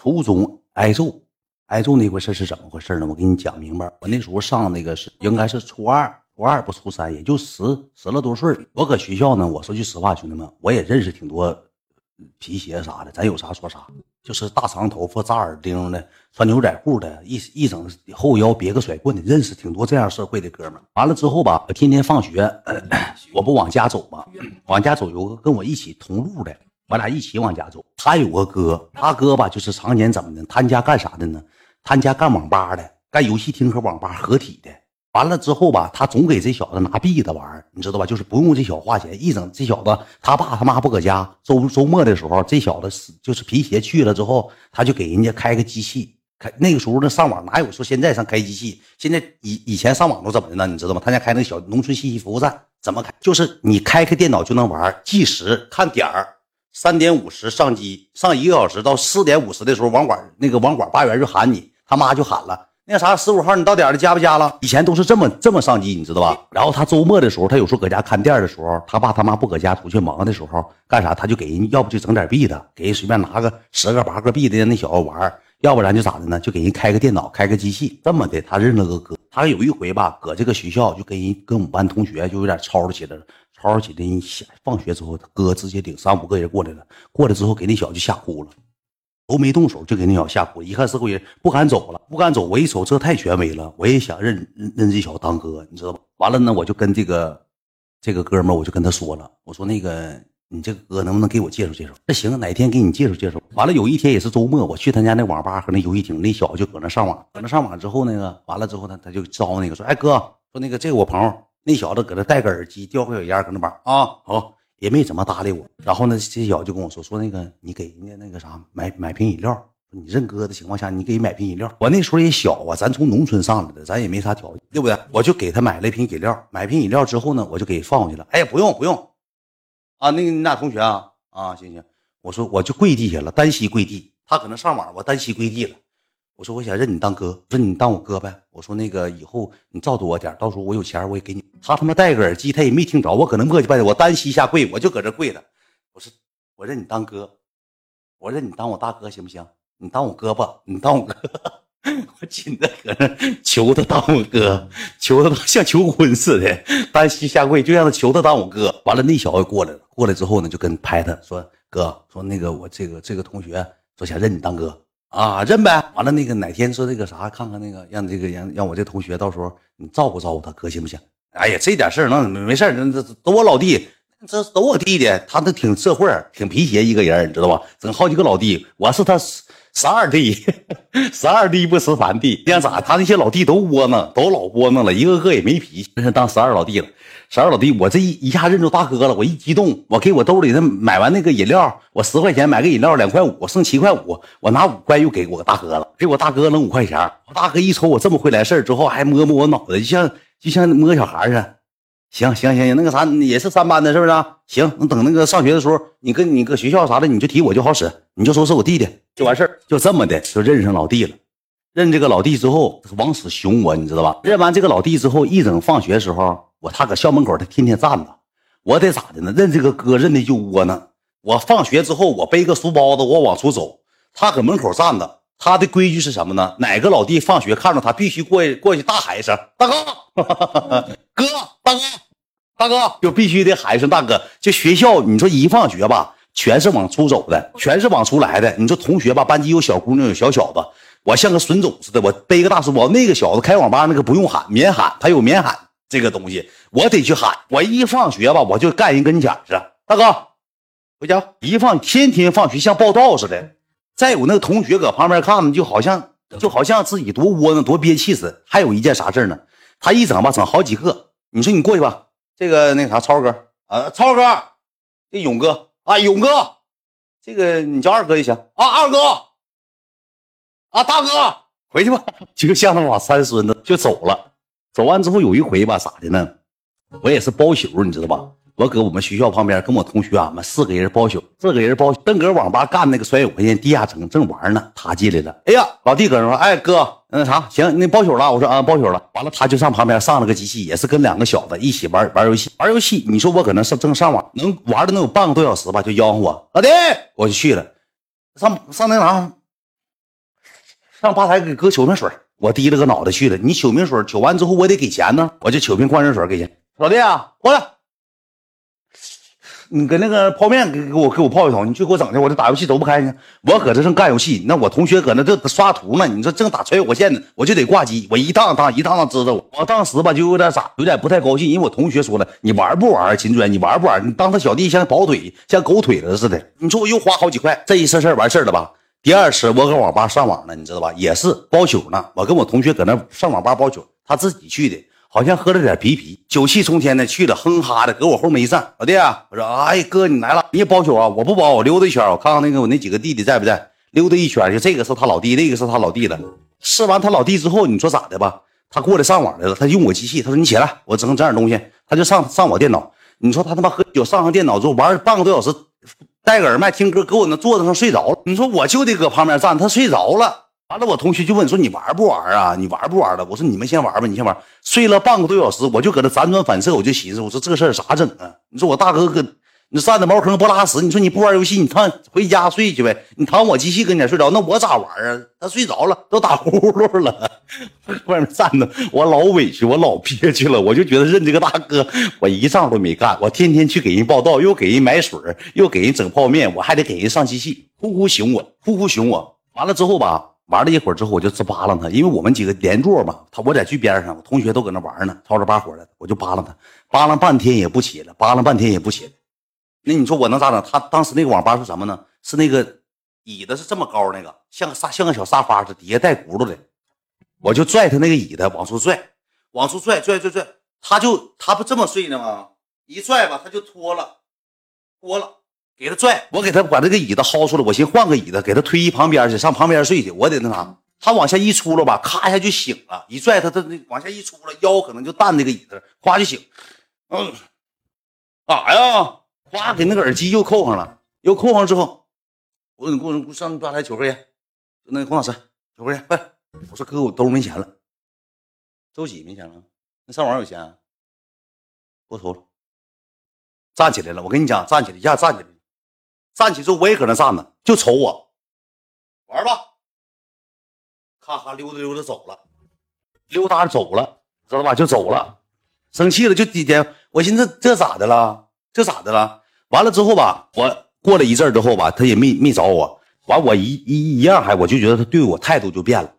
初中挨揍，挨揍那回事是怎么回事呢？我给你讲明白。我那时候上那个是应该是初二，初二不初三，也就十十来多岁。我搁学校呢，我说句实话，兄弟们，我也认识挺多皮鞋啥的，咱有啥说啥。就是大长头发、扎耳钉的，穿牛仔裤的，一一整后腰别个甩棍的，认识挺多这样社会的哥们。完了之后吧，我天天放学，我不往家走吗？往家走有个跟我一起同路的，我俩一起往家走。他有个哥，他哥吧就是常年怎么的？他家干啥的呢？他家干网吧的，干游戏厅和网吧合体的。完了之后吧，他总给这小子拿币子玩你知道吧？就是不用这小子花钱，一整这小子他爸他妈不搁家，周周末的时候，这小子是就是皮鞋去了之后，他就给人家开个机器，开那个时候那上网哪有说现在上开机器？现在以以前上网都怎么的呢？你知道吗？他家开那小农村信息服务站，怎么开？就是你开开电脑就能玩，计时看点儿，三点五十上机，上一个小时到四点五十的时候，网管那个网管八元就喊你，他妈就喊了。那啥，十五号你到点了，加不加了？以前都是这么这么上机，你知道吧？然后他周末的时候，他有时候搁家看店的时候，他爸他妈不搁家出去忙的时候，干啥？他就给人，要不就整点币的，给人随便拿个十个八个币的那小子玩要不然就咋的呢？就给人开个电脑，开个机器，这么的。他认了个哥，他有一回吧，搁这个学校就跟人跟我们班同学就有点吵吵起来了，吵吵起来，人放学之后，他哥直接领三五个人过来了，过来之后给那小子就吓哭了。都没动手就给那小子吓哭，一看是个人不敢走了，不敢走。我一瞅这太权威了，我也想认认认这小子当哥，你知道吧？完了呢，我就跟这个这个哥们我就跟他说了，我说那个你这个哥能不能给我介绍介绍？那行，哪天给你介绍介绍。完了有一天也是周末，我去他家那网吧和那游戏厅，那小子就搁那上网，搁那上网之后那个完了之后他他就招那个说，哎哥，说那个这个我朋友，那小子搁那戴个耳机，叼个小烟搁那玩啊，好。也没怎么搭理我，然后呢，这小子就跟我说说那个，你给人家那个啥买买瓶饮料，你认哥的情况下，你给买瓶饮料。我那时候也小啊，咱从农村上来的，咱也没啥条件，对不对？我就给他买了一瓶饮料，买瓶饮料之后呢，我就给放过去了。哎呀，不用不用，啊，那个你俩同学啊啊，行行，我说我就跪地下了，单膝跪地，他可能上网，我单膝跪地了。我说我想认你当哥，说你当我哥呗。我说那个以后你照顾我点，到时候我有钱我也给你。他他妈戴个耳机，他也没听着，我搁那磨叽半天，我单膝下跪，我就搁这跪着。我说我认你当哥，我认你当我大哥行不行？你当我哥吧，你当我哥，我紧着搁那求他当我哥，求他像求婚似的，单膝下跪，就让他求他当我哥。完了那小子过来了，过来之后呢，就跟拍他说哥，说那个我这个这个同学说想认你当哥。啊，认呗！完了，那个哪天说这个啥，看看那个，让这个让让我这同学到时候你照顾照顾他哥行不行？哎呀，这点事儿能没事那这都我老弟，这都我弟弟，他都挺社会，挺皮鞋一个人，你知道吧？整好几个老弟，我是他十二弟，十二弟不十三弟，你看咋？他那些老弟都窝囊，都老窝囊了，一个个也没脾气，真是当十二老弟了。十二老弟，我这一一下认出大哥了，我一激动，我给我兜里的买完那个饮料，我十块钱买个饮料两块五，剩七块五，我拿五块又给我大哥了，给我大哥扔五块钱。我大哥一瞅我这么会来事之后还摸摸我脑袋，就像就像摸小孩似的。行行行行，那个啥也是三班的，是不是？行，那等那个上学的时候，你跟你搁学校啥的，你就提我就好使，你就说是我弟弟就完事儿，就这么的就认上老弟了。认这个老弟之后，往死熊我，你知道吧？认完这个老弟之后，一整放学的时候。我他搁校门口，他天天站着，我得咋的呢？认这个哥认的就窝囊。我放学之后，我背个书包子，我往出走，他搁门口站着。他的规矩是什么呢？哪个老弟放学看着他，必须过去过去大喊一声“大哥，哥，大哥，大哥”，就必须得喊一声“大哥”。就学校，你说一放学吧，全是往出走的，全是往出来的。你说同学吧，班级有小姑娘，有小小子，我像个损种似的，我背个大书包。那个小子开网吧那个不用喊，免喊，他有免喊。这个东西我得去喊，我一放学吧，我就干人跟前去。大哥，回家。一放天天放学像报道似的。再有那个同学搁旁边看，就好像就好像自己多窝囊多憋气似的。还有一件啥事呢？他一整吧，整好几个。你说你过去吧，这个那啥，超哥啊，超哥，这勇哥啊，勇哥，这个你叫二哥就行啊，二哥啊，大哥，回去吧，就像那把三孙子就走了。走完之后有一回吧，咋的呢？我也是包宿，你知道吧？我搁我们学校旁边跟我同学俺们四个人包宿，四个人包宿正搁网吧干那个摔五块钱地下城正玩呢，他进来了。哎呀，老弟搁那说，哎哥，那啥行，那包宿了？我说啊，包宿了。完了他就上旁边上了个机器，也是跟两个小子一起玩玩游戏，玩游戏。你说我搁那上正上网，能玩的能有半个多小时吧，就吆喝我老弟，我就去了。上上那啥，上吧台给哥取瓶水，我低了个脑袋去了。你取瓶水取完之后，我得给钱呢，我就取瓶矿泉水给钱。老弟啊，过来。你搁那个泡面给给我给我泡一桶，你去给我整去，我这打游戏走不开呢。我搁这正干游戏，那我同学搁那正刷图呢。你说正打穿越火线呢，我就得挂机。我一趟趟一趟趟知道我，我当时吧就有点傻，有点不太高兴，因为我同学说了，你玩不玩？秦尊，你玩不玩？你当他小弟像跑腿像狗腿子似的。你说我又花好几块，这一次事儿完事儿了吧？第二次我搁网吧上网呢，你知道吧？也是包宿呢。我跟我同学搁那上网吧包宿，他自己去的。好像喝了点啤啤，酒气冲天的去了，哼哈的搁我后面一站。老弟啊，我说，哎哥，你来了，你也包宿啊？我不包，我溜达一圈，我看看那个我那几个弟弟在不在。溜达一圈，就这个是他老弟，那个是他老弟的。试完他老弟之后，你说咋的吧？他过来上网来了，他用我机器，他说你起来，我整整点东西。他就上上我电脑。你说他他妈喝酒上上电脑之后玩半个多小时，戴个耳麦听歌，搁我那桌子上睡着了。你说我就得搁旁边站，他睡着了。完了，我同学就问说：“你玩不玩啊？你玩不玩了？”我说：“你们先玩吧，你先玩。”睡了半个多小时，我就搁那辗转反侧，我就寻思：“我说这事儿咋整啊？”你说我大哥搁你站在茅坑不拉屎，你说你不玩游戏，你躺回家睡去呗？你躺我机器跟前睡着，那我咋玩啊？他睡着了，都打呼噜了，外面站着，我老委屈，我老憋屈了，我就觉得认这个大哥，我一仗都没干，我天天去给人报道，又给人买水，又给人整泡面，我还得给人上机器，呼呼熊我，呼呼熊我。完了之后吧。玩了一会儿之后，我就直扒拉他，因为我们几个连坐嘛，他我在最边上，我同学都搁那玩呢，吵吵把火的，我就扒拉他，扒拉半天也不起来，扒拉半天也不起来。那你说我能咋整？他当时那个网吧是什么呢？是那个椅子是这么高，那个像个沙像个小沙发似的，底下带轱辘的。我就拽他那个椅子往出拽，往出拽拽拽拽，他就他不这么睡呢吗？一拽吧，他就脱了，脱了。给他拽，我给他把这个椅子薅出来，我寻换个椅子给他推一旁边去，上旁边睡去。我得那啥，他往下一出了吧，咔一下就醒了，一拽他，他那往下一出了，腰可能就弹那个椅子，咵就醒。嗯，干啥呀？咵给那个耳机又扣上了，又扣上之后，我你给我上吧台取根烟，那洪老师取根烟，快！我说哥，我兜没钱了，周几没钱了？那上网有钱？过头了，站起来了。我跟你讲，站起来一下，站起来。站起之后，我也搁那站着，就瞅我玩吧，咔咔溜达溜达走了，溜达走了，知道吧？就走了，生气了就几天。我寻思这咋的了？这咋的了？完了之后吧，我过了一阵之后吧，他也没没找我。完我一一一样还，我就觉得他对我态度就变了。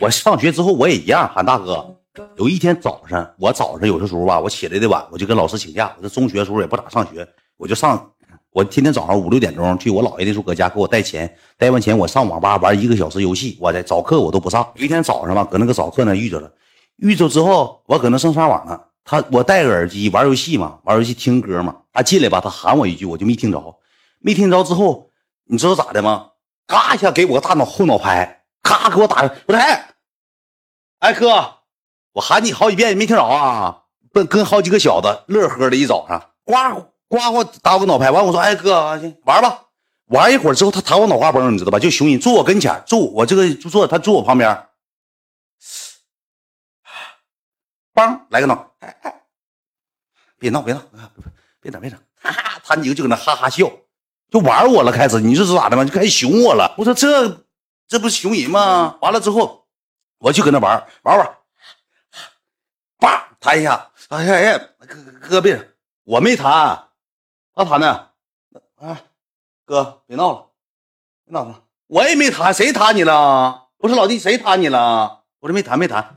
我上学之后我也一样喊大哥。有一天早上，我早上有的时候吧，我起来的晚，我就跟老师请假。我这中学时候也不咋上学，我就上。我天天早上五六点钟去我姥爷那时候搁家给我带钱，带完钱我上网吧玩一个小时游戏，我在早课我都不上。有一天早上吧，搁那个早课那遇着了，遇着之后我搁那上上网呢，他我戴个耳机玩游戏嘛，玩游戏听歌嘛，他进来吧，他喊我一句，我就没听着，没听着之后，你知道咋的吗？嘎一下给我个大脑后脑拍，咔给我打，我说哎，哎哥，我喊你好几遍你没听着啊？跟跟好几个小子乐呵的一早上，呱。呱呱打我脑拍，完我说：“哎哥，行玩吧。”玩一会儿之后，他弹我脑瓜崩，你知道吧？就熊人坐我跟前，坐我这个就坐他坐我旁边，梆来个脑，哎哎，别闹别闹，别整别整，哈哈，他几个就搁那哈哈笑，就玩我了。开始你说是咋的吗？就开始熊我了。我说这这不是熊人吗？完了之后，我就搁那玩玩玩，叭弹一下，哎呀哎呀，哥哥别，我没弹。他弹的，啊，哥，别闹了，别闹了，我也没弹，谁弹你了？我说老弟，谁弹你了？我说没弹，没弹。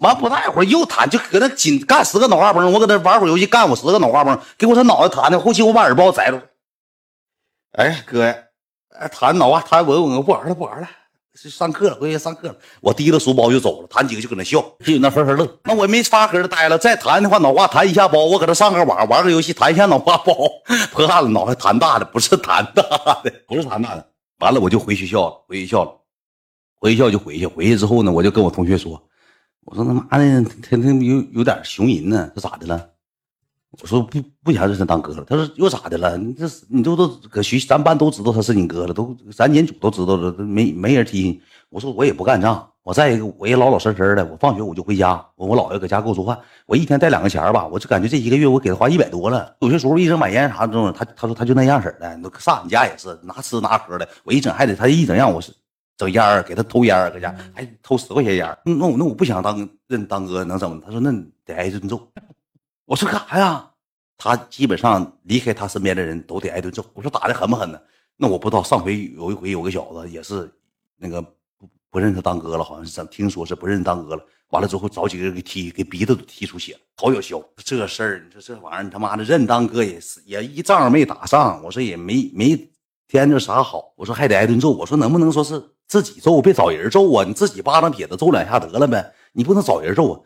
完不大一会儿又弹，就搁那紧干十个脑瓜崩。我搁那玩会儿游戏，干我十个脑瓜崩，给我他脑袋弹的。后期我把耳包摘了。哎，哥呀，哎，弹脑瓜弹我，我不玩了，不玩了。上课了，回去上课了。我提着书包就走了，他几个就搁那笑，就那呵呵乐。那我没发歌的待了，再弹的话，脑瓜弹一下包。我搁这上个网，玩个游戏，弹一下脑瓜包，破案了，脑袋弹大的，不是弹大的，不是弹大的。完了，我就回学校了，回学校了，回学校就回去。回去之后呢，我就跟我同学说，我说他妈的，他他有有点熊人呢，这咋的了？我说不不想认他当哥了。他说又咋的了？你这你都都搁学咱班都知道他是你哥了，都咱年组都知道了，没没人提。我说我也不干仗。我再一个我也老老实实的。我放学我就回家，我我姥爷搁家给我做饭。我一天带两个钱吧，我就感觉这一个月我给他花一百多了。有些时候一整买烟啥的，他他说他就那样式的。上俺家也是拿吃拿喝的。我一整还得他一整让我是整烟儿，给他偷烟儿，搁家还偷十块钱烟儿。那我那我不想当认当哥，能怎么？他说那得挨顿揍。我说干啥呀？他基本上离开他身边的人都得挨顿揍。我说打的狠不狠呢？那我不知道。上回有一回有个小子也是那个不不认他当哥了，好像是怎听说是不认当哥了。完了之后找几个人给踢，给鼻子都踢出血了，好有效。这事儿你说这玩意儿他妈的认当哥也是也一仗没打上。我说也没没添着啥好。我说还得挨顿揍。我说能不能说是自己揍，别找人揍啊？你自己巴掌撇子揍两下得了呗，你不能找人揍啊。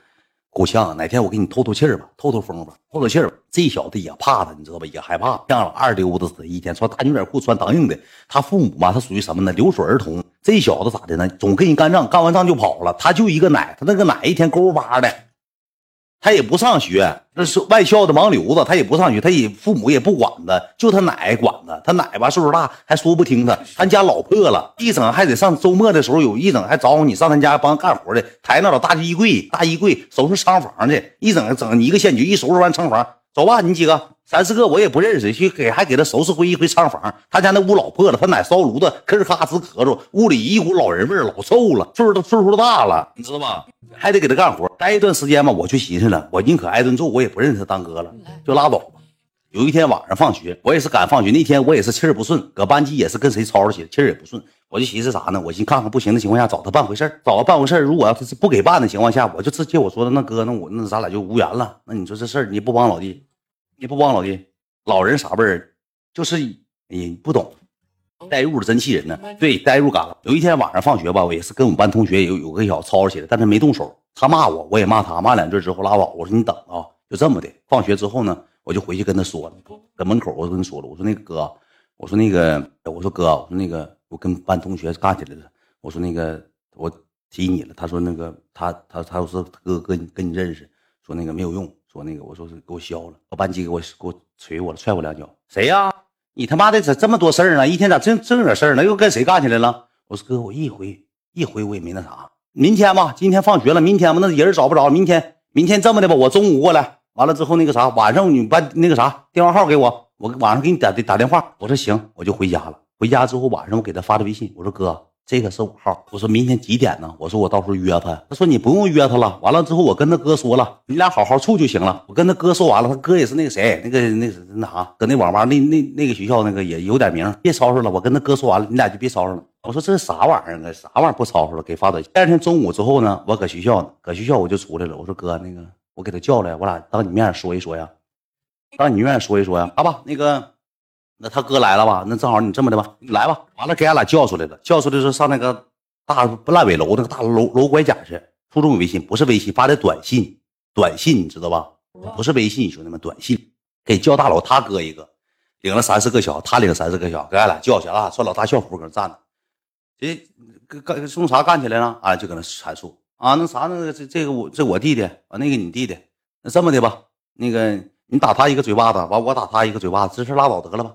够呛，哪天我给你透透气儿吧，透透风吧，透透气儿。这小子也怕他，你知道吧？也害怕，像二溜子似的，一天穿大牛仔裤，穿当硬的。他父母嘛，他属于什么呢？留守儿童。这小子咋的呢？总跟人干仗，干完仗就跑了。他就一个奶，他那个奶一天勾巴的。他也不上学，那是外校的盲流子，他也不上学，他也父母也不管他，就他奶管他。他奶吧岁数大，还说不听他。他家老破了，一整还得上周末的时候有一整还找你上他家帮干活的，抬那老大衣柜，大衣柜收拾仓房去，一整整一个县局一收拾完仓房，走吧，你几个。三四个我也不认识，去给还给他收拾回一回仓房。他家那屋老破了，他奶烧炉子，吭咔哧咳嗽，屋里一股老人味老臭了。岁数都岁数都大了，你知道吧？还得给他干活，待一段时间吧。我去寻思了，我宁可挨顿揍，我也不认识他当哥了，就拉倒吧。有一天晚上放学，我也是赶放学那天，我也是气儿不顺，搁班级也是跟谁吵吵起来，气儿也不顺。我就寻思啥呢？我寻看看不行的情况下找他办回事儿，找他办回事儿。如果要是不给办的情况下，我就直接我说的那哥，那我那咱俩就无缘了。那你说这事儿你不帮老弟，你不帮老弟。老人啥味儿？就是哎，不懂，代入的真气人呢。对，代入感了。有一天晚上放学吧，我也是跟我们班同学有有个小吵吵起来，但是没动手。他骂我，我也骂他，骂两句之后拉倒。我说你等啊，就这么的。放学之后呢，我就回去跟他说了，搁门口我跟他说了，我说那个哥，我说那个，我说哥，我说那个，我跟班同学干起来了。我说那个，我提你了。他说那个，他他他说哥哥跟你认识，说那个没有用。说那个，我说是给我削了，我班级给我给我捶我了，踹我两脚。谁呀？你他妈的咋这么多事儿呢？一天咋这这点事儿呢？又跟谁干起来了？我说哥，我一回一回我也没那啥。明天吧，今天放学了，明天吧，那人找不着。明天明天这么的吧，我中午过来，完了之后那个啥，晚上你把那个啥电话号给我，我晚上给你打打电话。我说行，我就回家了。回家之后晚上我给他发的微信，我说哥。这个是五号，我说明天几点呢？我说我到时候约他。他说你不用约他了。完了之后，我跟他哥说了，你俩好好处就行了。我跟他哥说完了，他哥也是那个谁，那个那那啥，搁那网吧那那那个学校那个也有点名，别吵吵了。我跟他哥说完了，你俩就别吵吵了。我说这是啥玩意儿啊？啥玩意儿不吵吵了？给发短信。第二天中午之后呢，我搁学校呢，搁学校我就出来了。我说哥，那个我给他叫来，我俩当你面说一说呀，当你面说一说呀。好吧，那个。那他哥来了吧？那正好你这么的吧，你来吧。完了给俺俩叫出来了，叫出来说上那个大烂尾楼那个大楼楼拐角去。初中有微信，不是微信发的短信，短信你知道吧？不是微信，兄弟们，短信给叫大楼。他哥一个领了三四个小，他领三四个小，给俺俩叫去啊，穿老大校服搁那站着。这，干送啥干起来了？俺俩就搁那阐述啊，那啥，那个这这个我这我弟弟啊，那个你弟弟。那这么的吧，那个你打他一个嘴巴子，完我打他一个嘴巴子，这事拉倒得了吧。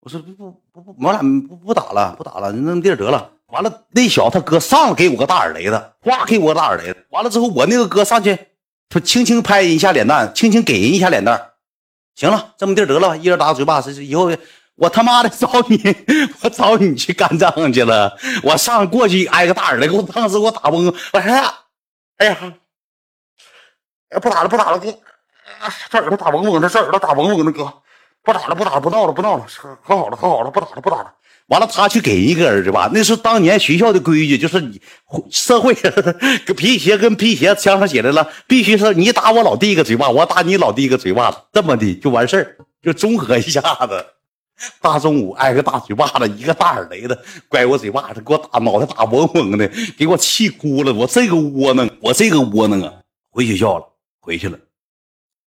我说不不不不，我俩不不打了，不打了，那么地得了。完了，那小子他哥上来给我个大耳雷子，哗给我个大耳雷子。完了之后，我那个哥上去，他轻轻拍人一下脸蛋，轻轻给人一下脸蛋。行了，这么地得了，一人打个嘴巴。这是以后我他妈的找你，我找你去干仗去了。我上过去挨个大耳雷，给我当时给我打懵。我哎呀，哎呀，不打了，不打了，给这耳朵打懵懵的，这耳朵打懵懵的，哥。不打了，不打了，不闹了，不闹了，可好了，可好了，不打了，不打了。完了，他去给一个儿子吧，那是当年学校的规矩，就是你社会跟 皮鞋跟皮鞋枪上写来了，必须是你打我老弟一个嘴巴，我打你老弟一个嘴巴子，这么的就完事儿，就综合一下子。大中午挨个大嘴巴子，一个大耳雷子拐我嘴巴子，给我打脑袋打嗡嗡的，给我气哭了。我这个窝囊，我这个窝囊啊，回学校了，回去了。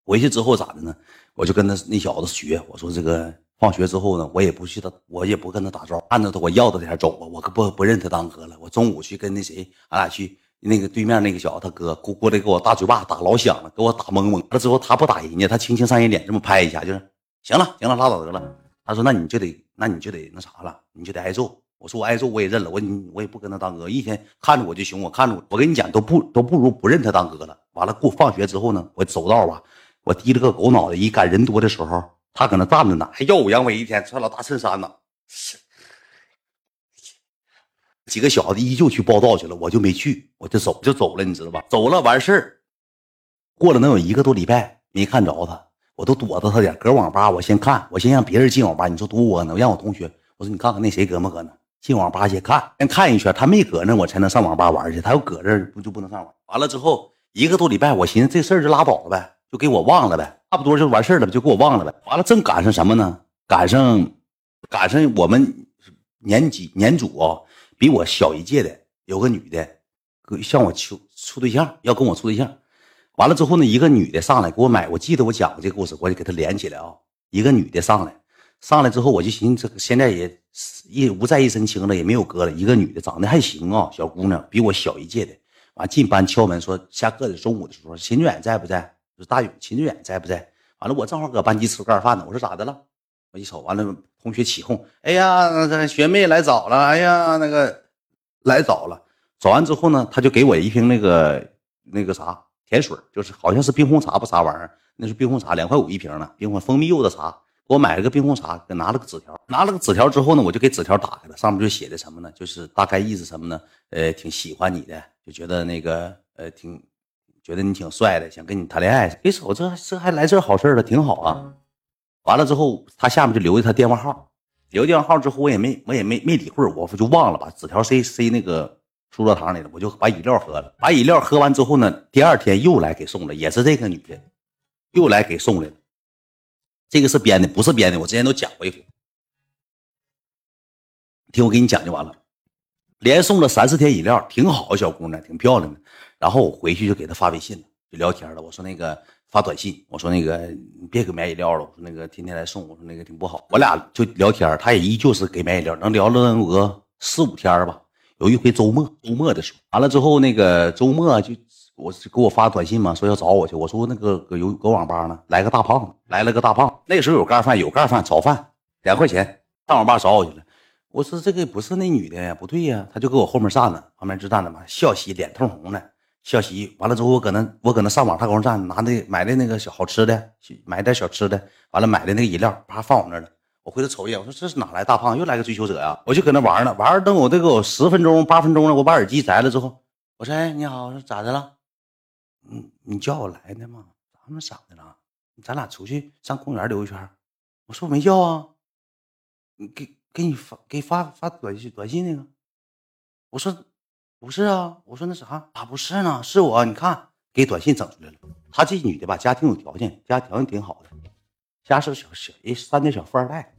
回去之后咋的呢？我就跟他那小子学，我说这个放学之后呢，我也不去他，我也不跟他打招呼，按着他我要着点走吧，我可不不认他当哥了。我中午去跟那谁，俺俩去那个对面那个小子他哥过过来给我大嘴巴打老响了，给我打懵懵。完了之后他不打人家，他轻轻上人脸这么拍一下，就是行了行了拉倒得了。他说那你就得那你就得那啥了，你就得挨揍。我说我挨揍我也认了，我我也不跟他当哥，一天看着我就凶，我看着我，我跟你讲都不都不如不认他当哥了。完了过放学之后呢，我走道吧。我低了个狗脑袋，一赶人多的时候，他搁那站着呢，还耀武扬威。一天穿老大衬衫呢，几个小子依旧去报道去了，我就没去，我就走就走了，你知道吧？走了完事儿，过了能有一个多礼拜没看着他，我都躲着他点，搁网吧我先看，我先让别人进网吧，你说多窝囊，让我同学，我说你看看那谁搁没搁那，进网吧先看，先看一圈，他没搁那我才能上网吧玩去，他要搁这不就不能上网？完了之后一个多礼拜，我寻思这事儿就拉倒了呗，就给我忘了呗，差不多就完事儿了，就给我忘了呗。完了正赶上什么呢？赶上赶上我们年级年组啊。比我小一届的有个女的，向我求处对象，要跟我处对象。完了之后呢，一个女的上来给我买，我记得我讲过这个故事，我就给她连起来啊。一个女的上来，上来之后我就寻思，这现在也一无在一身轻了，也没有哥了。一个女的长得还行啊，小姑娘，比我小一届的。完进班敲门说下课的中午的时候，秦志远在不在？说大勇，秦志远在不在？完了，我正好搁班级吃盖饭呢。我说咋的了？我一瞅，完了，同学起哄，哎呀，学妹来早了，哎呀，那个来早了。早完之后呢，他就给我一瓶那个那个啥甜水，就是好像是冰红茶不啥玩意儿，那是冰红茶，两块五一瓶呢，冰红蜂蜜柚子茶。给我买了个冰红茶，给拿了个纸条，拿了个纸条之后呢，我就给纸条打开了，上面就写的什么呢？就是大概意思什么呢？呃，挺喜欢你的，就觉得那个呃，挺觉得你挺帅的，想跟你谈恋爱。别瞅这这还来这好事了，挺好啊。完了之后，他下面就留下他电话号，留电话号之后，我也没我也没没理会我就忘了把纸条塞塞那个书桌堂里了。我就把饮料喝了，把饮料喝完之后呢，第二天又来给送了，也是这个女的，又来给送来了。这个是编的，不是编的，我之前都讲过一回。听我给你讲就完了，连送了三四天饮料，挺好，小姑娘挺漂亮的。然后我回去就给她发微信了，就聊天了。我说那个。发短信，我说那个你别给买饮料了，我说那个天天来送，我说那个挺不好。我俩就聊天，他也依旧是给买饮料，能聊了能有个四五天吧。有一回周末，周末的时候，完了之后那个周末就我给我发短信嘛，说要找我去。我说那个搁有搁网吧呢，来个大胖子，来了个大胖。那时候有盖饭，有盖饭炒饭两块钱，上网吧找我去了。我说这个不是那女的呀，不对呀，他就搁我后面站着，旁边就站着嘛，笑嘻，脸通红的。笑嘻，完了之后，我搁那，我搁那上网，他搁那站，拿那买的那个小好吃的，买点小吃的，完了买的那个饮料，啪放我那了。我回头瞅一眼，我说这是哪来大胖，又来个追求者呀？我就搁那玩呢，玩等我这个十分钟八分钟了，我把耳机摘了之后，我说哎你好，我说咋的了？嗯，你叫我来的吗？咋么咋的了？咱俩出去上公园溜一圈。我说我没叫啊，你给给你发给发发短信短信那个，我说。不是啊，我说那啥咋不是呢？是我，你看给短信整出来了。她这女的吧，家庭有条件，家条件挺好的，家是小小一三代小富二代。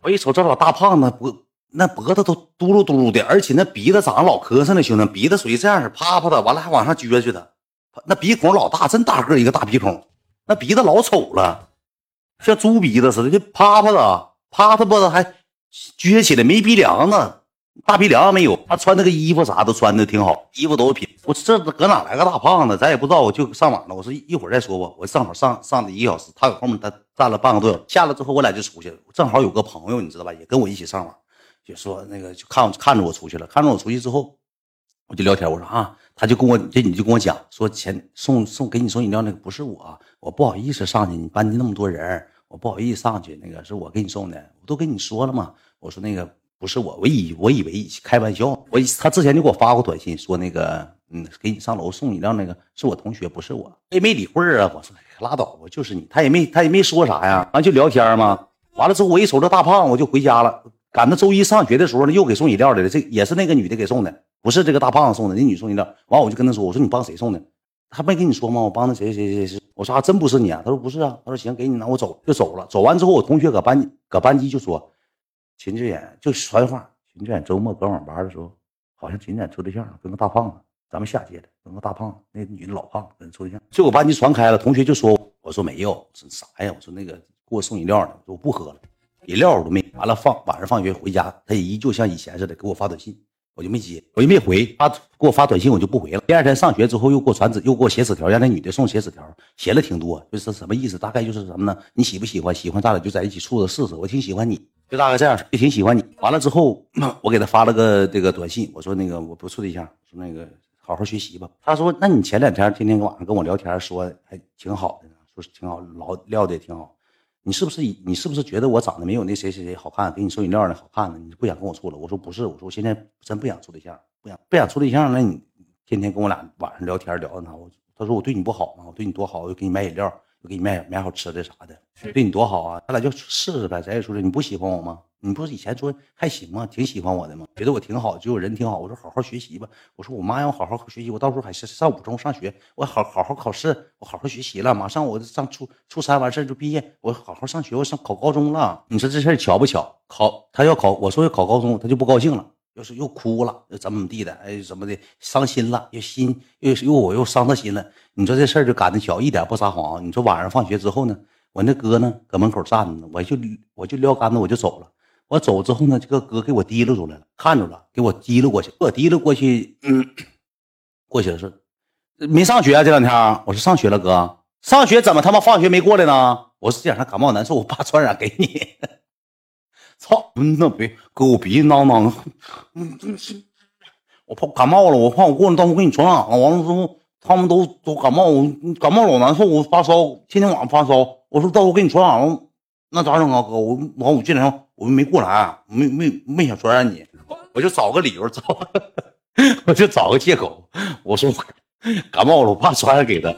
我一瞅这老大胖子脖那脖子都嘟噜嘟噜的，而且那鼻子长得老磕碜了，兄弟，鼻子属于这样式啪啪的，完了还往上撅撅的，那鼻孔老大，真大个一个大鼻孔，那鼻子老丑了，像猪鼻子似的，就啪啪的，啪啪的还撅起来，没鼻梁子。大鼻梁没有，他穿那个衣服啥都穿的挺好，衣服都是品。我这搁哪来个大胖子？咱也不知道，我就上网了。我说一会儿再说吧。我正好上上了一个小时，他搁后面他站了半个多小时。下了之后，我俩就出去了。正好有个朋友，你知道吧，也跟我一起上网，就说那个就看看着我出去了。看着我出去之后，我就聊天。我说啊，他就跟我这你就跟我讲说，前送送给你送饮料那个不是我，我不好意思上去。你班级那么多人，我不好意思上去。那个是我给你送的，我都跟你说了嘛。我说那个。不是我，我以我以为开玩笑，我他之前就给我发过短信说那个，嗯，给你上楼送饮料那个是我同学，不是我，也没理会啊。我说拉倒吧，就是你，他也没他也没说啥呀，完就聊天嘛。完了之后我一瞅这大胖，我就回家了。赶到周一上学的时候呢，又给送饮料来了，这也是那个女的给送的，不是这个大胖子送的，那女送饮料。完我就跟他说，我说你帮谁送的？他没跟你说吗？我帮那谁谁谁谁。我说啊，真不是你啊？他说不是啊。他说行，给你拿，我走就走了。走完之后，我同学搁班搁班级就说，秦志远就传话。秦志远周末搁网吧的时候，好像秦志远处对象跟个大胖子，咱们下届的整个大胖子，那女的老胖跟人处对象，就我把你传开了，同学就说，我说没有，说啥呀？我说那个给我送饮料呢，我说我不喝了，饮料我都没。完了放晚上放学回家，他也依旧像以前似的给我发短信，我就没接，我就没回，发给我发短信我就不回了。第二天上学之后又给我传纸，又给我写纸条，让那女的送写纸条，写了挺多，就是什么意思？大概就是什么呢？你喜不喜欢？喜欢咱俩就在一起处着试试，我挺喜欢你。就大概这样，也挺喜欢你。完了之后，我给他发了个这个短信，我说那个我不处对象，说那个好好学习吧。他说，那你前两天天天晚上跟我聊天，说还挺好的呢，说是挺好，老聊的也挺好。你是不是你是不是觉得我长得没有那谁谁谁好看，给你送饮料的好看呢？你不想跟我处了？我说不是，我说我现在真不想处对象，不想不想处对象，那你天天跟我俩晚上聊天聊的啥？我他说我对你不好吗？我对你多好，我给你买饮料，我给你买买好吃的啥的，对你多好啊！咱俩就试试呗，咱也说你不喜欢我吗？你不是以前说还行吗？挺喜欢我的吗？觉得我挺好，就我人挺好。我说好好学习吧。我说我妈让我好好学习，我到时候还是上五中上学，我好好好考试，我好好学习了。马上我上初初三完事就毕业，我好好上学，我上考高中了。你说这事儿巧不巧？考他要考，我说要考高中，他就不高兴了，又是又哭了，又怎么怎么地的，哎，怎么的，伤心了，又心又又我又伤他心了。你说这事儿就赶得巧，一点不撒谎。你说晚上放学之后呢，我那哥呢搁门口站着呢，我就我就撂杆子我就走了。我走之后呢，这个哥给我提溜出来了，看着了，给我提溜过去。我提溜过去，嗯，过去的是没上学啊？这两天我说上学了，哥，上学怎么他妈放学没过来呢？我是这两天感冒难受，我怕传染给你。操，那别哥，我鼻子囔囔，嗯，我怕感冒了，我怕我过来到时候给你传染了。完了之后，他们都都感冒，我感冒老难受，我发烧，天天晚上发烧。我说到时候给你传染了。那咋整啊，哥？我完我这两天我没过来，没没没想传染你，我就找个理由找，我就找个借口，我说我感冒了，我怕传染给他。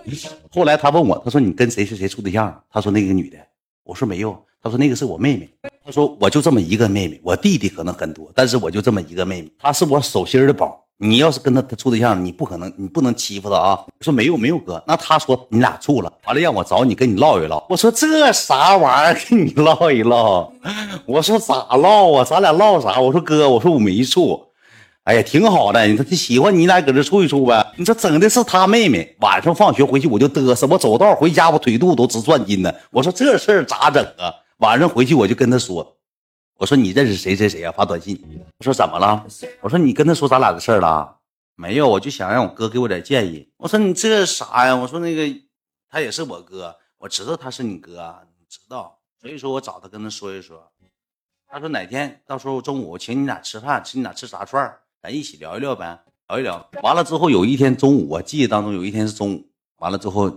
后来他问我，他说你跟谁谁谁处对象？他说那个女的，我说没有，他说那个是我妹妹。他说我就这么一个妹妹，我弟弟可能很多，但是我就这么一个妹妹，她是我手心的宝。你要是跟他处对象，你不可能，你不能欺负他啊！说没有没有哥，那他说你俩处了，完了让我找你跟你唠一唠。我说这啥玩意儿，跟你唠一唠。我说咋唠啊？咱俩唠啥？我说哥，我说我没处。哎呀，挺好的，你说他喜欢你俩搁这处一处呗。你说整的是他妹妹，晚上放学回去我就嘚瑟，我走道回家我腿肚都直转筋呢。我说这事儿咋整啊？晚上回去我就跟他说。我说你认识谁谁谁啊？发短信。我说怎么了？我说你跟他说咱俩的事儿了没有？我就想让我哥给我点建议。我说你这啥呀？我说那个他也是我哥，我知道他是你哥，你知道，所以说我找他跟他说一说。他说哪天到时候中午请你俩吃饭，请你俩吃炸串咱一起聊一聊呗，聊一聊。完了之后有一天中午，我记忆当中有一天是中午，完了之后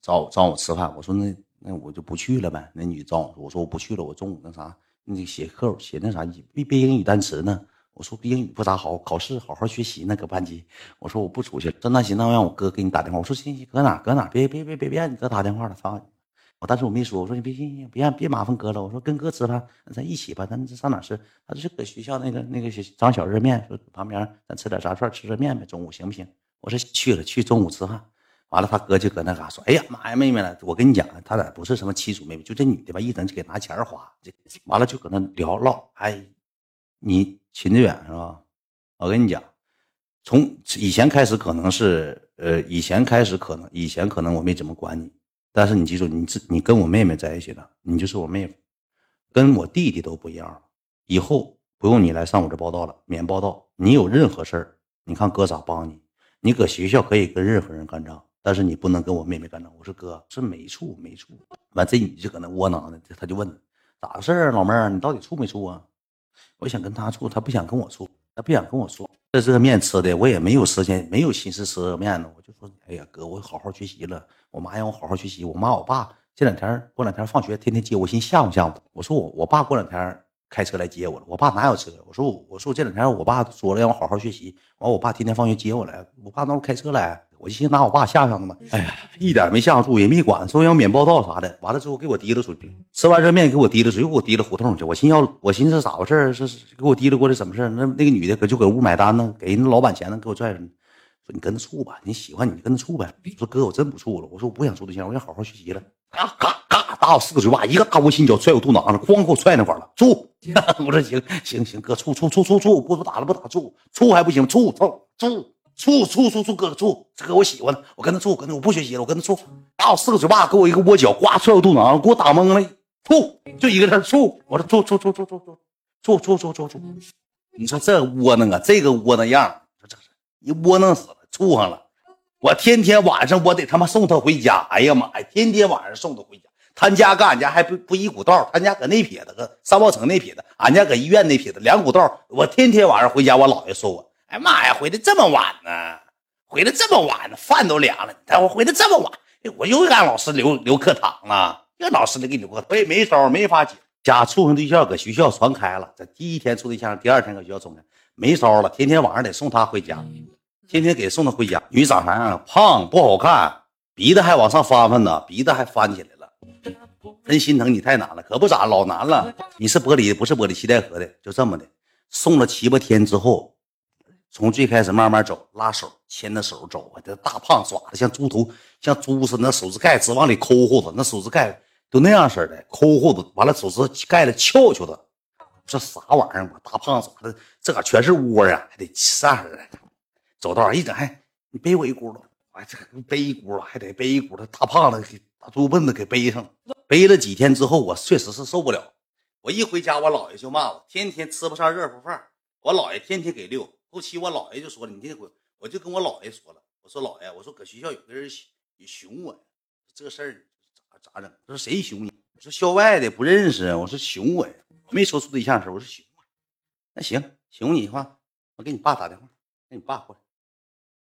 找找我吃饭。我说那那我就不去了呗。那女找我说，我说我不去了，我中午那啥。你写课写那啥背背英语单词呢？我说英语不咋好，考试好好学习呢，搁班级。我说我不出去了。说那行，那让我哥给你打电话。我说行行，搁哪搁哪？别别别别别让你哥打电话了，操！我但是我没说，我说你别行行，别让别麻烦哥了。我说跟哥吃饭，咱一起吧，咱上哪吃？他说搁学校那个那个张小热面，说旁边咱吃点炸串，吃热面呗，中午行不行？我说去了，去中午吃饭。完了，他哥就搁那嘎说：“哎呀妈呀，妹妹了！我跟你讲，他俩不是什么亲属妹妹，就这女的吧，一整就给拿钱花。这完了就搁那聊唠。哎，你秦志远是吧？我跟你讲，从以前开始可能是呃，以前开始可能以前可能我没怎么管你，但是你记住，你自你跟我妹妹在一起了，你就是我妹夫，跟我弟弟都不一样了。以后不用你来上我这报道了，免报道。你有任何事儿，你看哥咋帮你？你搁学校可以跟任何人干仗。”但是你不能跟我妹妹干仗。我说哥，是没处没处。完这女就搁那窝囊的，他就问咋回事儿，老妹儿，你到底处没处啊？我想跟他处，他不想跟我处，他不想跟我处。这热面吃的，我也没有时间，没有心思吃热面呢。我就说，哎呀哥，我好好学习了。我妈让我好好学习。我妈我爸这两天过两天放学，天天接我，寻吓唬吓唬我说我我爸过两天开车来接我了。我爸哪有车？我说我说我这两天我爸说了让我好好学习。完我爸天天放学接我来，我爸那不开车来。我就寻思拿我爸吓唬他嘛，哎呀，一点没吓唬住，也没管，说要免报道啥的。完了之后给我提溜出去，吃完热面给我提溜出去，又给我提溜胡同去。我寻思要，我寻思咋回事是给我提溜过来什么事那那个女的可就搁屋买单呢，给人老板钱呢，给我拽着呢。说你跟他处吧，你喜欢你就跟他处呗。我说哥，我真不处了。我说我不想处对象，我想好好学习了。嘎嘎嘎，打我四个嘴巴，一个大窝心脚踹我肚囊上，哐给我踹那块了。处，我说行行行，哥处处处处处，不不打了不打处处还不行，处处处。处处处处哥处，这哥我喜欢，我跟他处，跟他我不学习了，我跟他处，打我四个嘴巴，给我一个窝脚，呱踹我肚囊，给我打懵了，处就一个字处，我说处处处处处处处处处处处，你说这窝囊啊，这个窝囊样，说这是一窝囊死了，处上了，我天天晚上我得他妈送他回家，哎呀妈呀，天天晚上送他回家，他家跟俺家还不不一股道，他家搁那撇子，搁三宝城那撇子，俺家搁医院那撇子，两股道，我天天晚上回家，我姥爷说我。哎妈呀，回来这么晚呢？回来这么晚呢，饭都凉了。你看我回来这么晚，我又让老师留留课堂了。这老师得给你过，我也没招，没法解。家处上对象搁学校传开了，这第一天处对象，第二天搁学校传开，没招了，天天晚上得送他回家，天天给送他回家。女长啥样？胖不好看，鼻子还往上翻翻呢，鼻子还翻起来了，真心疼你太难了，可不咋老难了。你是玻璃不是玻璃七代河的，就这么的，送了七八天之后，从最开始慢慢走，拉手牵着手走，这大胖爪子像猪头，像猪似的，那手指盖直往里抠乎子，那手指盖。都那样式的，抠乎子，完了手指盖了翘翘的，这啥玩意儿？我大胖爪子？这嘎全是窝啊，还得上似的。走道一整，还你背我一轱辘，哎，这背一轱辘，还得背一轱辘。大胖子给大猪笨子给背上，背了几天之后，我确实是受不了。我一回家，我姥爷就骂我，天天吃不上热乎饭。我姥爷天天给遛，后期我姥爷就说了，你这回我就跟我姥爷说了，我说姥爷，我说搁学校有个人熊我，这事儿。咋咋整？他说谁熊你？我说校外的不认识。我说熊我呀，没说处对象的时候，我说熊我。那行，熊你的话，我给你爸打电话，让你爸过来。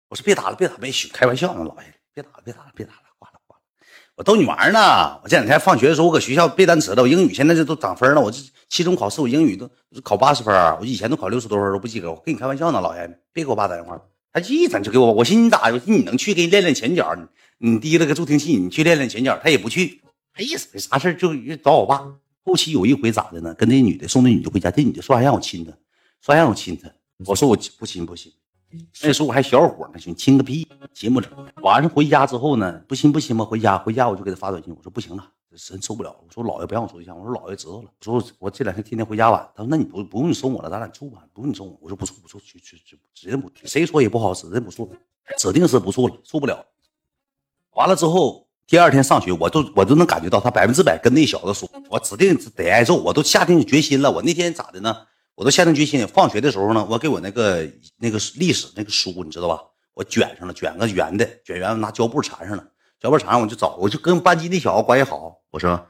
我说别打了，别打，没熊，开玩笑呢，姥爷，别打了，别打了，别打，了。我逗你玩呢。我这两天放学的时候，我搁学校背单词了，我英语现在这都涨分了。我这期中考试，我英语都考八十分，我以前都考六十多分都不及格。我跟你开玩笑呢，老爷，别给我爸打电话。他一整就给我，我寻思你咋？我寻思你能去给你练练前脚。你提了个助听器，你去练练前脚，他也不去，他意思，没啥事就找我爸。后期有一回咋的呢？跟那女的送那女的回家，这女的说还让我亲她，说让我亲她，我说我不亲不亲。那时候我还小伙呢，兄亲个屁，亲不成。晚上回家之后呢，不亲不亲吧，回家回家我就给他发短信，我说不行了，真受不了。我说姥爷不让我处对象，我说姥爷知道了。我说我这两天天天回家晚，他说那你不不用你送我了，咱俩处吧，不用你送我。我说不处不处，去去去，指定不，谁说也不好，指定不处，指定是不处了，处不了。完了之后，第二天上学，我都我都能感觉到他百分之百跟那小子说，我指定得挨揍，我都下定决心了。我那天咋的呢？我都下定决心，放学的时候呢，我给我那个那个历史那个书，你知道吧？我卷上了，卷个圆的，卷圆拿胶布缠上了，胶布缠上我就找，我就跟班级那小子关系好。我说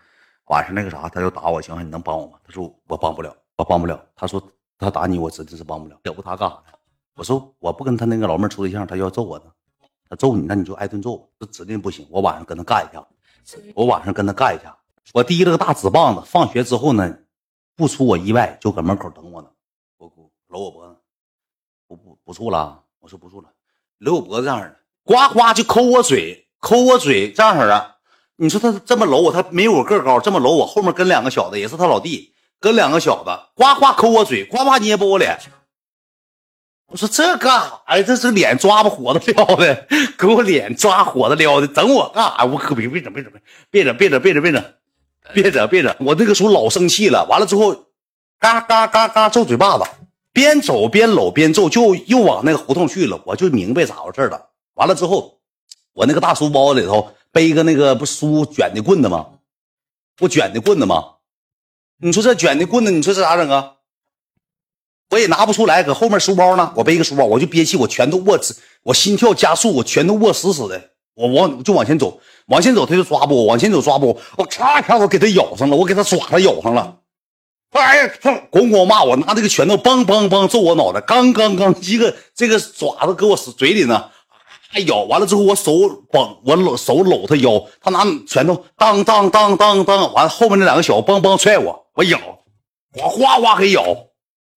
晚上那个啥，他要打我，行，你能帮我吗？他说我帮不了，我帮不了。他说他打你，我指定是帮不了。要不他干啥呢？我说我不跟他那个老妹处对象，他要揍我呢。他揍你，那你就挨顿揍。这指定不行，我晚上跟他干一下。我晚上跟他干一下。我提了个大纸棒子，放学之后呢，不出我意外，就搁门口等我呢。我搂我脖子，不不不处了。我说不处了，搂我脖子这样的，呱呱就抠我嘴，抠我嘴这样式的。你说他这么搂我，他没我个高，这么搂我，后面跟两个小子，也是他老弟，跟两个小子，呱呱抠我嘴，呱呱捏不我脸。我说这干啥呀？这是脸抓不火的撩的，给我脸抓火的撩的，整我干啥？我可别别整别整别整别整别整别整别整别整别整！我那个时候老生气了，完了之后，嘎嘎嘎嘎揍嘴巴子，边走边搂边揍，就又往那个胡同去了。我就明白咋回事了。完了之后，我那个大书包里头背个那个不书卷的棍子吗？不卷的棍子吗？你说这卷的棍子，你说这咋整啊？我也拿不出来，搁后面书包呢。我背个书包，我就憋气，我全都握，我心跳加速，我全都握死死的。我往就往前走，往前走他就抓不我，往前走抓不我，我咔一下我给他咬上了，我给他爪子咬上了。哎呀，他咣咣骂我，拿这个拳头梆梆梆揍我脑袋，刚刚刚一个这个爪子搁我嘴里呢，还咬完了之后我手绑我搂手搂他腰，他拿拳头当当当当当，完了后面那两个小子梆梆踹我，我咬，我哗哗给咬。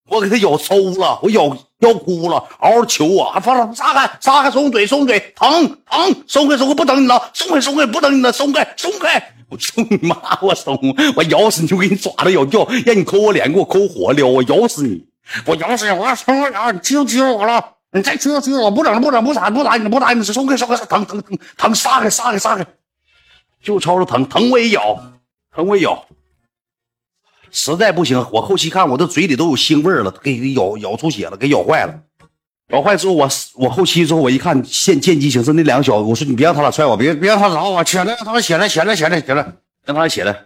我给他咬抽了，我咬要哭了，嗷嗷求我，还放了，撒开，撒开，松嘴，松嘴，疼疼，松开，松开，不等你了，松开，松开，不等你了，松开，松开，我操你妈，我松，我咬死你，就给你爪子咬掉，让你抠我脸，给我抠火撩，我咬死你，我咬死你，我要抽我俩，你欺负欺负我了，你再欺负欺负我，不整了，不整，不打，不打你了，不打你了，松开，松开，疼疼疼疼，撒开，撒开，撒开，就吵着疼，疼我也咬，疼我也咬。实在不行，我后期看我这嘴里都有腥味了，给咬咬出血了，给咬坏了。咬坏之后，我我后期之后我一看，见见机行事，那两个小子，我说你别让他俩踹我，别别让他挠我，起来，让他们起来，起来，起来，起来，让他俩起来。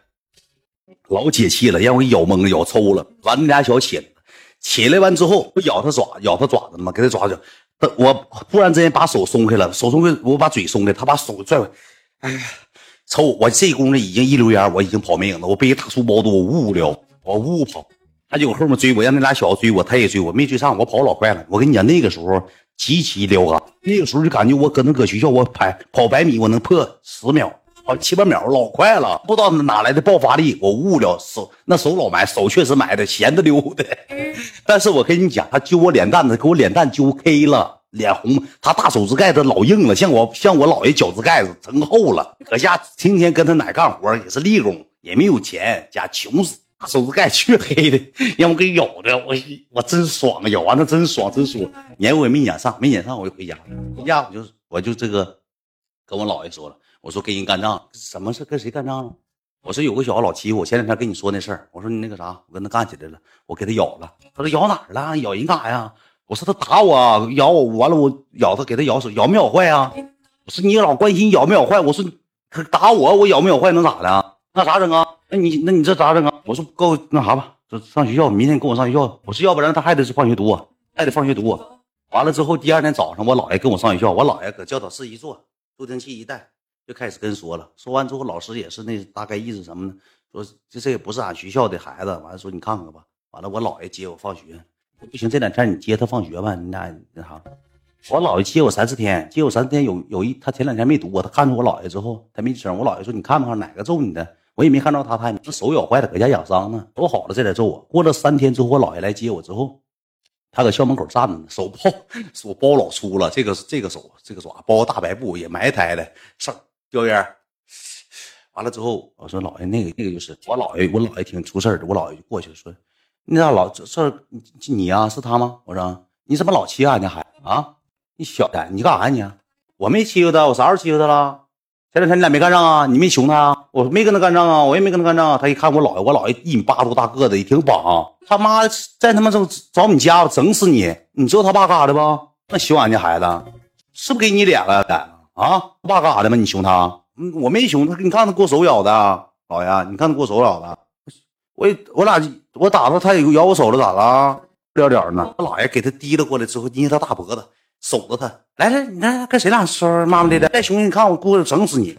老解气了，让我给咬懵了，咬抽了。完，那俩小子起来，起来完之后，不咬他爪，咬他爪子吗？给他抓住。我突然之间把手松开了，手松开，我把嘴松开，他把手拽回。哎呀！瞅我这功夫已经一溜烟，我已经跑没影了。我背一大书包都我呜呜撩，我呜呜跑，他就后面追我，让那俩小子追我，他也追我，没追上，我跑老快了。我跟你讲，那个时候极其撩啊，那个时候就感觉我搁那搁学校，我跑跑百米，我能破十秒，好七八秒，老快了，不知道哪来的爆发力，我悟了，手那手老埋，手确实埋的，闲的溜的。但是我跟你讲，他揪我脸蛋子，给我脸蛋揪 K 了，脸红，他大手指盖子老硬了，像我像我姥爷脚趾盖子成厚了。搁家天天跟他奶干活，也是立功，也没有钱，家穷死。大手指盖黢黑的，让我给咬的，我我真爽啊，咬完了真爽，真舒服。撵我也没撵上，没撵上我就回家了，回家我就我就这个跟我姥爷说了，我说跟人干仗，什么事跟谁干仗了？我说有个小子老欺负我，前两天跟你说那事儿，我说你那个啥，我跟他干起来了，我给他咬了。他说咬哪儿了？咬人干啥呀？我说他打我，咬我，完了我咬他，给他咬手，咬没咬坏啊？我说你老关心咬没咬坏，我说他打我，我咬没咬坏能咋的？那咋整啊？那你那你这咋整啊？我说够那啥吧，就上学校，明天跟我上学校。我说要不然他还得是放学读，还得放学读。完了之后，第二天早上我姥爷跟我上学校，我姥爷搁教导室一坐，助听器一戴，就开始跟说了。说完之后，老师也是那大概意思什么呢？说这这也不是俺学校的孩子。完了说你看看吧。完了我姥爷接我放学，不行这两天你接他放学吧。你俩那啥，我姥爷接我三四天，接我三四天有有一他前两天没读，他看着我姥爷之后他没吱声。我姥爷说你看没看哪个揍你的？我也没看着他，他这手咬坏了，搁家养伤呢，都好了，这才揍我。过了三天之后，我姥爷来接我之后，他搁校门口站着呢，手包手包老粗了，这个这个手这个爪包大白布，也埋汰的，上叼烟。完了之后，我说姥爷，那个那个就是我姥爷，我姥爷听出事的，我姥爷就过去了，说那咋老这事你呀是他吗？我说你怎么老欺负俺家孩子啊？你小子，你干啥你？啊我没欺负他，我啥时候欺负他了？前两天你俩没干仗啊？你没熊他啊？我没跟他干仗啊，我也没跟他干仗啊。他一看我姥爷，我姥爷一米八多大个子，也挺膀。他妈在他妈找找你家，整死你！你知道他爸干啥的不？那熊俺家孩子，是不是给你脸了？啊，他爸干啥的吗？你熊他？嗯，我没熊他。你看他过手咬的，姥爷，你看他过手咬的。我我俩我打他，他也咬我手了，咋了？不要脸呢？他姥爷给他提了过来之后，捏他大脖子。守着他，来来，你看跟谁俩说妈妈的的？再兄弟，你看我过来整死你！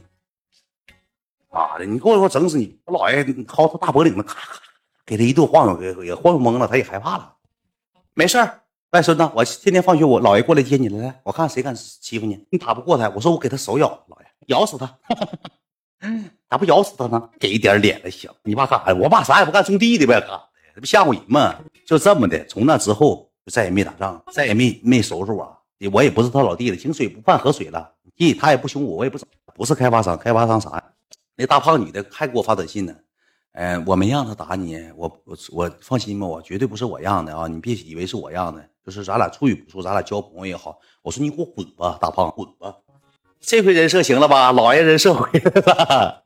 妈的，你过来我整死你！我姥爷薅他大脖领子，咔咔给他一顿晃悠，给也晃悠懵了，他也害怕了。没事儿，外孙子，我天天放学，我姥爷过来接你来，来，我看谁敢欺负你，你打不过他，我说我给他手咬，姥爷咬死他，咋不咬死他呢？给一点脸了行。你爸干啥？我爸啥也不干，种地的呗，干啥这不吓唬人吗？就这么的，从那之后就再也没打仗，再也没没收拾我。我也不是他老弟了，井水不犯河水了。弟他也不凶我，我也不不是开发商，开发商啥呀？那大胖女的还给我发短信呢。嗯，我没让他打你，我我我放心吧，我绝对不是我让的啊！你别以为是我让的，就是咱俩处与不处，咱俩交朋友也好。我说你给我滚吧，大胖滚吧！这回人设行了吧？老爷人设回来了，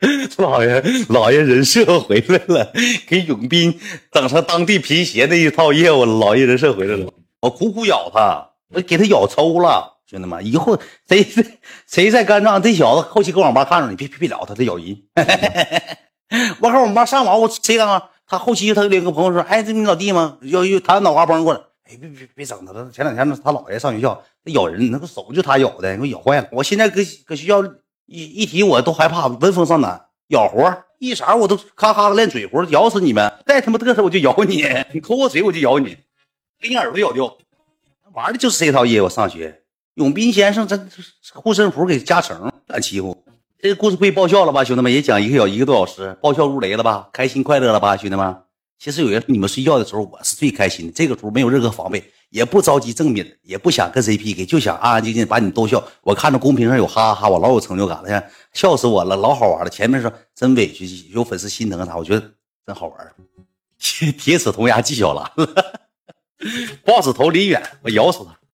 老爷老爷人设回来了，给永斌整成当地皮鞋那一套业务了。老爷人设回来了。我苦苦咬他，我给他咬抽了，兄弟们，以后谁谁谁再干仗，这小子后期搁网吧看着你，别别别聊他，他咬人。我搁网吧上网，我谁干啊？他后期他领个朋友说：“哎，这你老弟吗？要要他脑瓜崩过来。”哎，别别别整他了。前两天他姥爷上学校，他咬人，那个手就他咬的，给我咬坏了。我现在搁搁学校一一提我都害怕，闻风丧胆，咬活一色我都咔咔的练嘴活，咬死你们！再他妈嘚瑟我就咬你，你抠我嘴我就咬你。给你耳朵咬掉，玩的就是这套业务。上学，永斌先生这护身符给加成，敢欺负？这故事会爆笑了吧，兄弟们？也讲一个小一个多小时，爆笑如雷了吧？开心快乐了吧，兄弟们？其实有人你们睡觉的时候，我是最开心的。这个时候没有任何防备，也不着急正品，也不想跟谁 PK，就想安安静静把你逗笑。我看着公屏上有哈哈哈，我老有成就感了，笑死我了，老好玩了。前面说真委屈，有粉丝心疼他，我觉得真好玩。铁齿铜牙纪晓岚。豹子头离远，我咬死他。